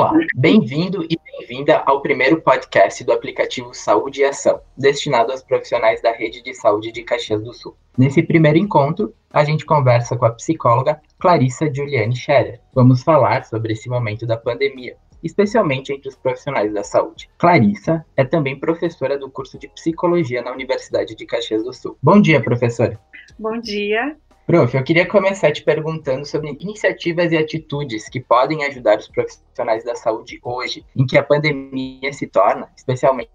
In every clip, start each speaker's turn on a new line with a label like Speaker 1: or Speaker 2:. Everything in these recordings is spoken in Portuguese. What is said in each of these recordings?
Speaker 1: Olá, bem-vindo e bem-vinda ao primeiro podcast do aplicativo Saúde e Ação, destinado aos profissionais da rede de saúde de Caxias do Sul. Nesse primeiro encontro, a gente conversa com a psicóloga Clarissa Juliane Scherer. Vamos falar sobre esse momento da pandemia, especialmente entre os profissionais da saúde. Clarissa é também professora do curso de Psicologia na Universidade de Caxias do Sul. Bom dia, professora.
Speaker 2: Bom dia.
Speaker 1: Prof, eu queria começar te perguntando sobre iniciativas e atitudes que podem ajudar os profissionais da saúde hoje, em que a pandemia se torna, especialmente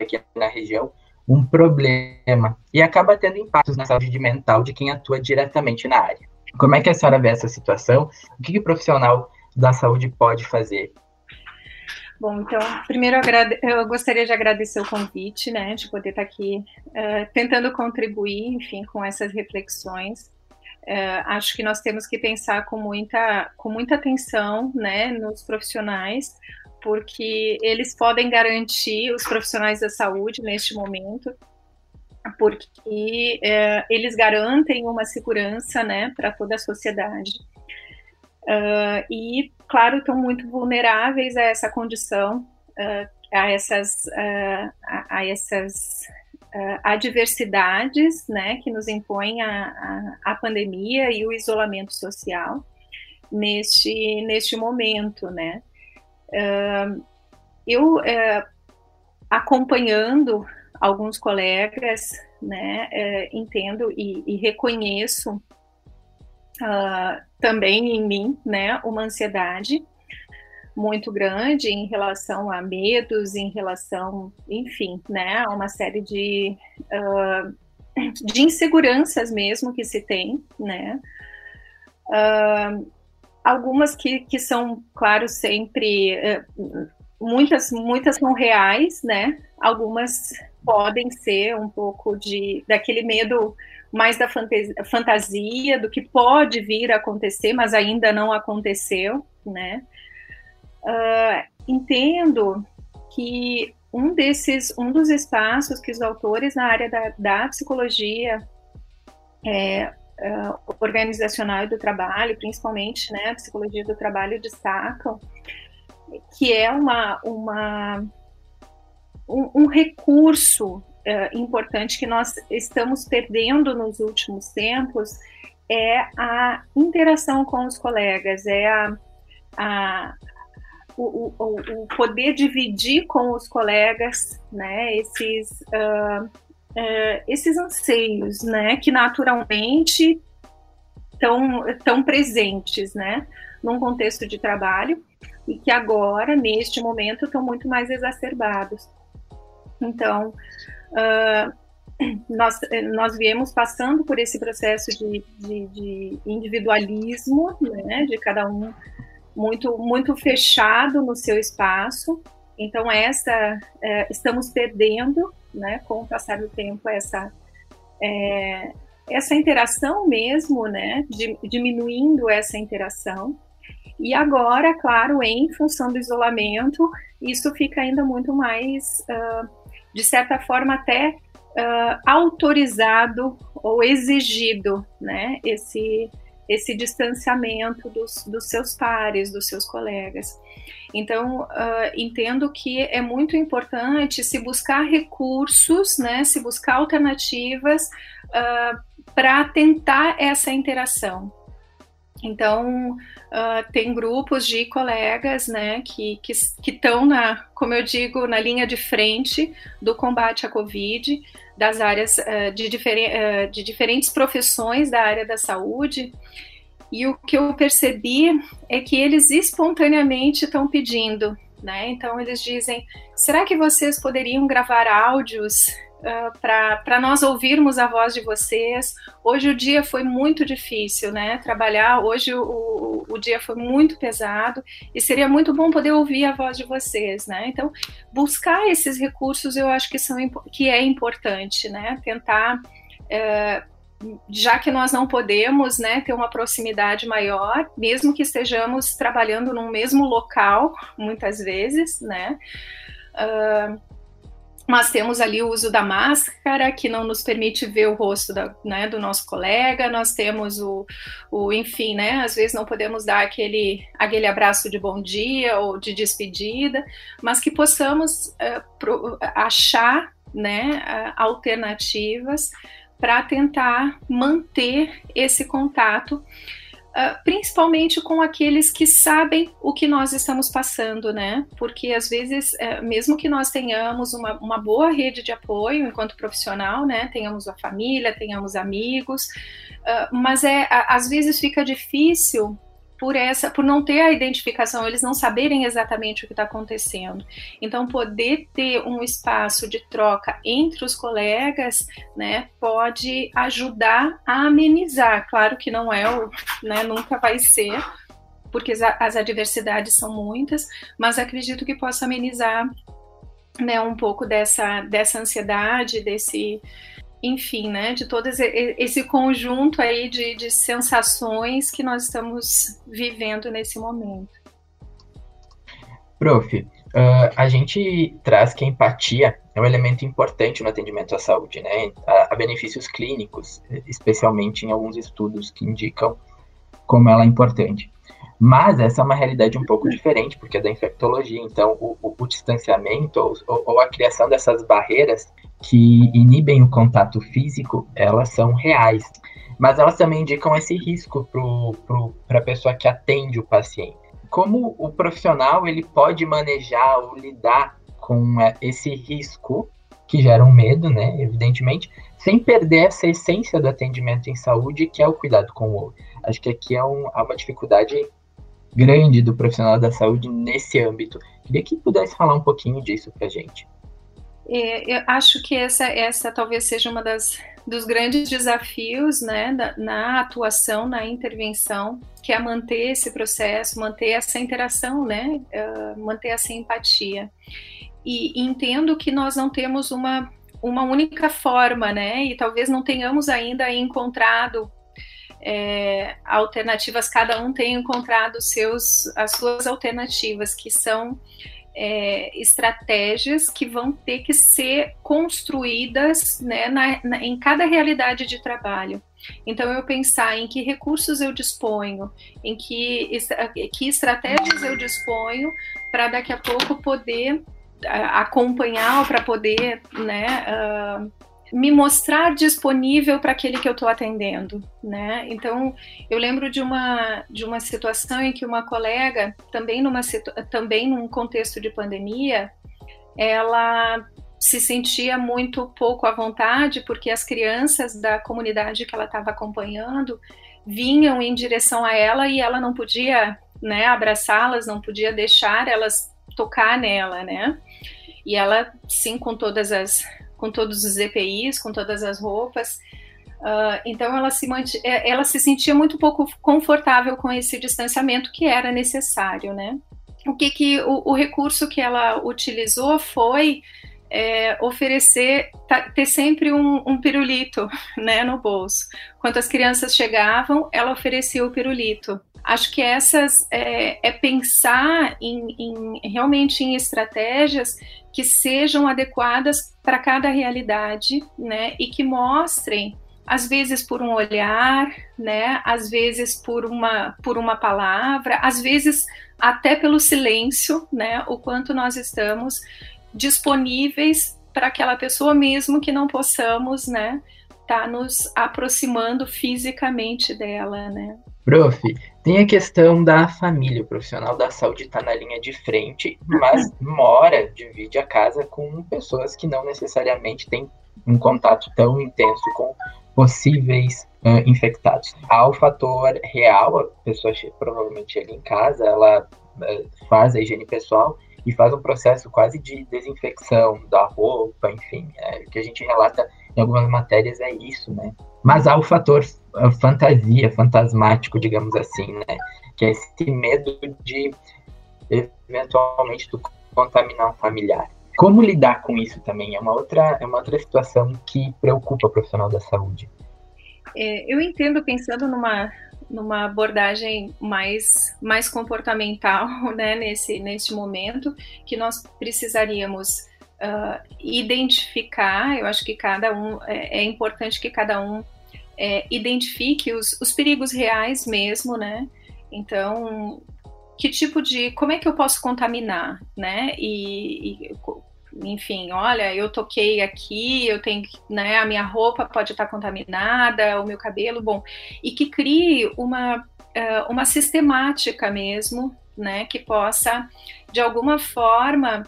Speaker 1: aqui na região, um problema e acaba tendo impactos na saúde mental de quem atua diretamente na área. Como é que a senhora vê essa situação? O que, que o profissional da saúde pode fazer?
Speaker 2: Bom, então, primeiro eu gostaria de agradecer o convite, né, de poder estar aqui uh, tentando contribuir, enfim, com essas reflexões é, acho que nós temos que pensar com muita, com muita atenção né, nos profissionais, porque eles podem garantir os profissionais da saúde neste momento, porque é, eles garantem uma segurança né, para toda a sociedade. Uh, e, claro, estão muito vulneráveis a essa condição, a essas, a, a essas uh, adversidades né, que nos impõem a, a, a, pandemia e o isolamento social neste, neste momento. Né? Uh, eu, uh, acompanhando alguns colegas, né, entendo e, e reconheço também em mim né, uma ansiedade muito grande em relação a medos, em relação, enfim, né, a uma série de, uh, de inseguranças mesmo que se tem, né, uh, algumas que, que são, claro, sempre, uh, muitas, muitas são reais, né, algumas podem ser um pouco de, daquele medo mais da fantasia, do que pode vir a acontecer, mas ainda não aconteceu, né, uh, entendo que um desses, um dos espaços que os autores na área da, da psicologia é, uh, organizacional e do trabalho, principalmente, né, a psicologia do trabalho destacam, que é uma, uma um, um recurso uh, importante que nós estamos perdendo nos últimos tempos é a interação com os colegas, é a, a, o, o, o poder dividir com os colegas, né, esses, uh, uh, esses anseios, né, que naturalmente estão tão presentes, né, num contexto de trabalho e que agora, neste momento, estão muito mais exacerbados. Então, uh, nós, nós viemos passando por esse processo de, de, de individualismo, né, de cada um muito, muito fechado no seu espaço. Então, essa, é, estamos perdendo, né, com o passar do tempo, essa, é, essa interação mesmo, né, diminuindo essa interação. E agora, claro, em função do isolamento, isso fica ainda muito mais, uh, de certa forma, até uh, autorizado ou exigido, né, esse, esse distanciamento dos, dos seus pares, dos seus colegas. Então, uh, entendo que é muito importante se buscar recursos, né, se buscar alternativas uh, para tentar essa interação. Então, uh, tem grupos de colegas né, que estão, na, como eu digo, na linha de frente do combate à Covid, das áreas uh, de, uh, de diferentes profissões da área da saúde, e o que eu percebi é que eles espontaneamente estão pedindo, né? Então eles dizem: será que vocês poderiam gravar áudios uh, para nós ouvirmos a voz de vocês? Hoje o dia foi muito difícil, né? Trabalhar, hoje o, o dia foi muito pesado e seria muito bom poder ouvir a voz de vocês, né? Então, buscar esses recursos eu acho que, são, que é importante, né? Tentar. Uh, já que nós não podemos né, ter uma proximidade maior, mesmo que estejamos trabalhando num mesmo local, muitas vezes, né, uh, mas temos ali o uso da máscara, que não nos permite ver o rosto da, né, do nosso colega, nós temos o, o, enfim, né, às vezes não podemos dar aquele, aquele abraço de bom dia ou de despedida, mas que possamos uh, pro, achar, né, uh, alternativas para tentar manter esse contato Uh, principalmente com aqueles que sabem o que nós estamos passando, né? Porque às vezes, uh, mesmo que nós tenhamos uma, uma, boa rede de apoio enquanto profissional, né? Tenhamos a família, tenhamos amigos, uh, mas é às vezes fica difícil por essa, por não ter a identificação, eles não saberem exatamente o que está acontecendo. Então, poder ter um espaço de troca entre os colegas, né, pode ajudar a amenizar. Claro que não é o, né, nunca vai ser, porque as, adversidades são muitas, mas acredito que possa amenizar, né, um pouco dessa, dessa ansiedade, desse enfim, né, de todo esse conjunto aí de, de sensações que nós estamos vivendo nesse momento.
Speaker 1: Prof, uh, a gente traz que a empatia é um elemento importante no atendimento à saúde, né? A, benefícios clínicos, especialmente em alguns estudos que indicam como ela é importante. Mas essa é uma realidade um pouco diferente, porque é da infectologia, então o, o, o distanciamento ou, ou, a criação dessas barreiras que inibem o contato físico, elas são reais. Mas elas também indicam esse risco para a pessoa que atende o paciente. Como o profissional ele pode manejar ou lidar com é, esse risco, que gera um medo, né, evidentemente, sem perder essa essência do atendimento em saúde, que é o cuidado com o outro. Acho que aqui é, um, há uma dificuldade grande do profissional da saúde nesse âmbito. Queria que pudesse falar um pouquinho disso para a gente.
Speaker 2: É, eu acho que essa, essa talvez seja uma das dos grandes desafios né, da, na atuação, na intervenção, que é manter esse processo, manter essa interação, né, uh, manter essa empatia. E, e entendo que nós não temos uma, uma única forma, né, e talvez não tenhamos ainda encontrado é, alternativas, cada um tem encontrado seus, as suas alternativas, que são é, estratégias que vão ter que ser construídas né, na, na, em cada realidade de trabalho. Então, eu pensar em que recursos eu disponho, em que, que estratégias eu disponho para daqui a pouco poder acompanhar para poder né, uh, me mostrar disponível para aquele que eu estou atendendo, né? Então, eu lembro de uma de uma situação em que uma colega, também numa também num contexto de pandemia, ela se sentia muito pouco à vontade porque as crianças da comunidade que ela estava acompanhando vinham em direção a ela e ela não podia, né, abraçá-las, não podia deixar elas tocar nela, né? E ela, sim, com todas as com todos os EPIs, com todas as roupas. Uh, então ela se, é, ela se sentia muito pouco confortável com esse distanciamento que era necessário, né? O que, que o, o recurso que ela utilizou foi é, oferecer, tá, ter sempre um, um, pirulito né, no bolso. Quando as crianças chegavam, ela oferecia o pirulito. Acho que essas é, é pensar em, em, realmente em estratégias que sejam adequadas para cada realidade, né, e que mostrem às vezes por um olhar, né, às vezes por uma por uma palavra, às vezes até pelo silêncio, né, o quanto nós estamos disponíveis para aquela pessoa mesmo que não possamos, né, tá nos aproximando fisicamente dela, né?
Speaker 1: Prof, tem a questão da família. O profissional da saúde está na linha de frente, mas mora, divide a casa com pessoas que não necessariamente têm um contato tão intenso com possíveis uh, infectados. Há o fator real, a pessoa provavelmente chega em casa, ela uh, faz a higiene pessoal e faz um processo quase de desinfecção da roupa, enfim, é, o que a gente relata em algumas matérias é isso, né? Mas há o fator fantasia, fantasmático, digamos assim, né? Que é esse medo de eventualmente tu contaminar um familiar. Como lidar com isso também é uma outra é uma outra situação que preocupa o profissional da saúde.
Speaker 2: É, eu entendo pensando numa numa abordagem mais mais comportamental, né, nesse neste momento, que nós precisaríamos uh, identificar, eu acho que cada um, é, é importante que cada um é, identifique os, os perigos reais mesmo, né? Então, que tipo de, como é que eu posso contaminar, né? E, e enfim, olha, eu toquei aqui, eu tenho, né, a minha roupa pode estar contaminada, o meu cabelo, bom, e que crie uma, uh, uma sistemática mesmo, né, que possa, de alguma forma,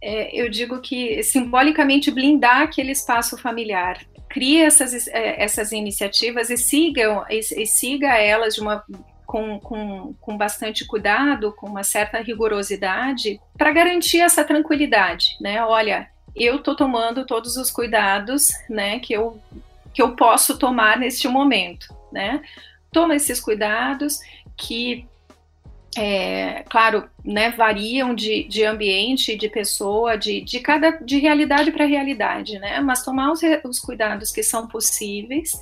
Speaker 2: é, eu digo que simbolicamente blindar aquele espaço familiar. Crie essas, é, essas iniciativas e, sigam, e, e siga elas de uma com, com, com bastante cuidado, com uma certa rigorosidade, para garantir essa tranquilidade, né? Olha, eu estou tomando todos os cuidados, né, que eu, que eu posso tomar neste momento, né? Toma esses cuidados que é, claro, né, variam de, de ambiente, de pessoa, de, de cada de realidade para realidade, né? Mas tomar os, os cuidados que são possíveis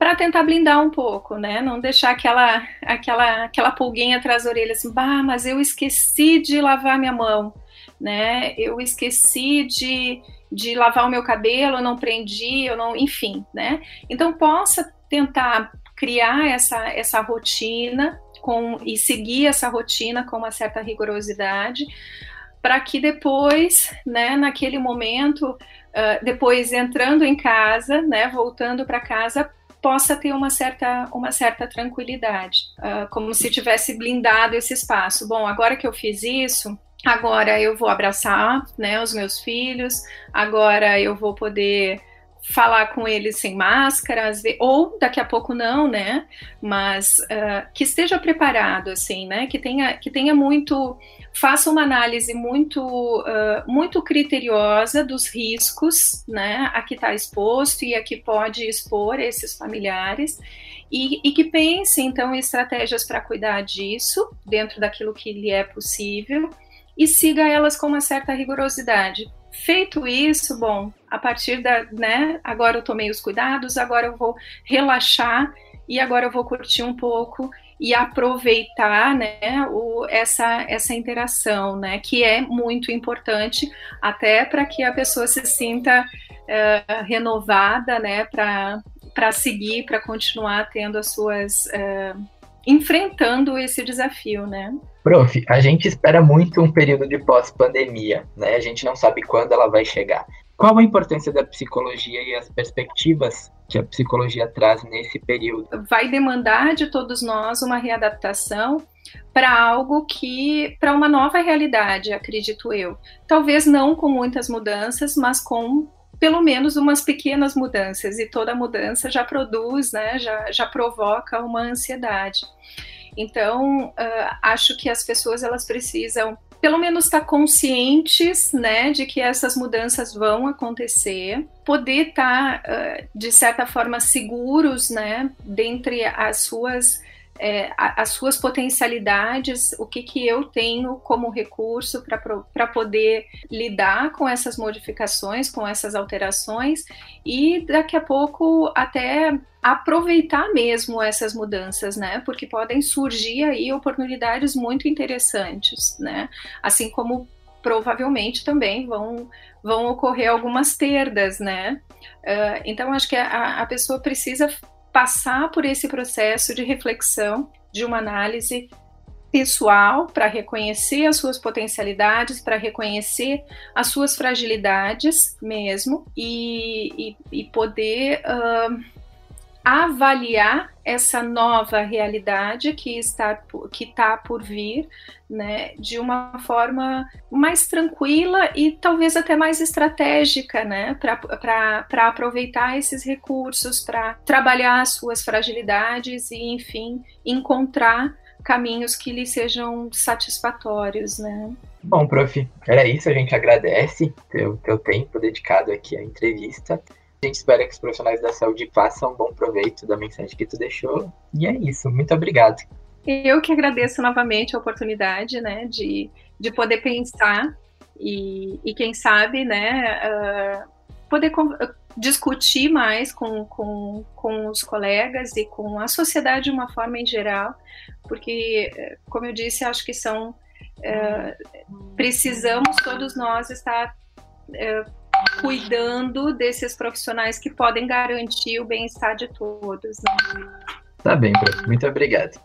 Speaker 2: para tentar blindar um pouco, né? Não deixar aquela aquela aquela pulguinha atrás da orelha assim, bah, mas eu esqueci de lavar minha mão, né? Eu esqueci de, de lavar o meu cabelo, eu não prendi, eu não, enfim, né? Então possa tentar criar essa essa rotina com e seguir essa rotina com uma certa rigorosidade, para que depois, né, naquele momento, uh, depois entrando em casa, né, voltando para casa, possa ter uma certa, uma certa tranquilidade, uh, como se tivesse blindado esse espaço. Bom, agora que eu fiz isso, agora eu vou abraçar né, os meus filhos, agora eu vou poder falar com eles sem máscaras, ou daqui a pouco não, né? Mas uh, que esteja preparado, assim, né? Que tenha, que tenha muito, faça uma análise muito, uh, muito criteriosa dos riscos, né? A que está exposto e a que pode expor esses familiares. E, e que pense, então, em estratégias para cuidar disso, dentro daquilo que lhe é possível, e siga elas com uma certa rigorosidade, Feito isso, bom, a partir da, né, agora eu tomei os cuidados, agora eu vou relaxar e agora eu vou curtir um pouco e aproveitar, né, o, essa, essa interação, né, que é muito importante até para que a pessoa se sinta uh, renovada, né, para seguir, para continuar tendo as suas uh, enfrentando esse desafio, né?
Speaker 1: Prof, a gente espera muito um período de pós-pandemia, né? A gente não sabe quando ela vai chegar. Qual a importância da psicologia e as perspectivas que a psicologia traz nesse período?
Speaker 2: Vai demandar de todos nós uma readaptação para algo que para uma nova realidade, acredito eu. Talvez não com muitas mudanças, mas com pelo menos umas pequenas mudanças, e toda mudança já produz, né, já, já provoca uma ansiedade. Então, uh, acho que as pessoas elas precisam pelo menos estar conscientes, né, de que essas mudanças vão acontecer, poder estar uh, de certa forma seguros, né, dentre as suas é, as suas potencialidades, o que, que eu tenho como recurso para poder lidar com essas modificações, com essas alterações, e daqui a pouco até aproveitar mesmo essas mudanças, né? Porque podem surgir aí oportunidades muito interessantes, né? Assim como provavelmente também vão, vão ocorrer algumas perdas, né? Uh, então acho que a, a pessoa precisa passar por esse processo de reflexão, de uma análise pessoal para reconhecer as suas potencialidades, para reconhecer as suas fragilidades mesmo e, e, e poder uh, avaliar essa nova realidade que está que está por vir, né, de uma forma mais tranquila e talvez até mais estratégica, né, para aproveitar esses recursos, para trabalhar as suas fragilidades e, enfim, encontrar caminhos que lhe sejam satisfatórios, né.
Speaker 1: Bom, prof, era isso. A gente agradece o teu tempo dedicado aqui à entrevista. A gente espera que os profissionais da saúde façam bom proveito da mensagem que tu deixou. E é isso. Muito obrigado.
Speaker 2: Eu que agradeço novamente a oportunidade, né, de, de poder pensar e, e quem sabe, né, uh, poder discutir mais com, com, com os colegas e com a sociedade de uma forma em geral, porque, como eu disse, acho que são uh, precisamos todos nós estar uh, cuidando desses profissionais que podem garantir o bem-estar de todos. Né?
Speaker 1: Tá bem. Muito obrigado.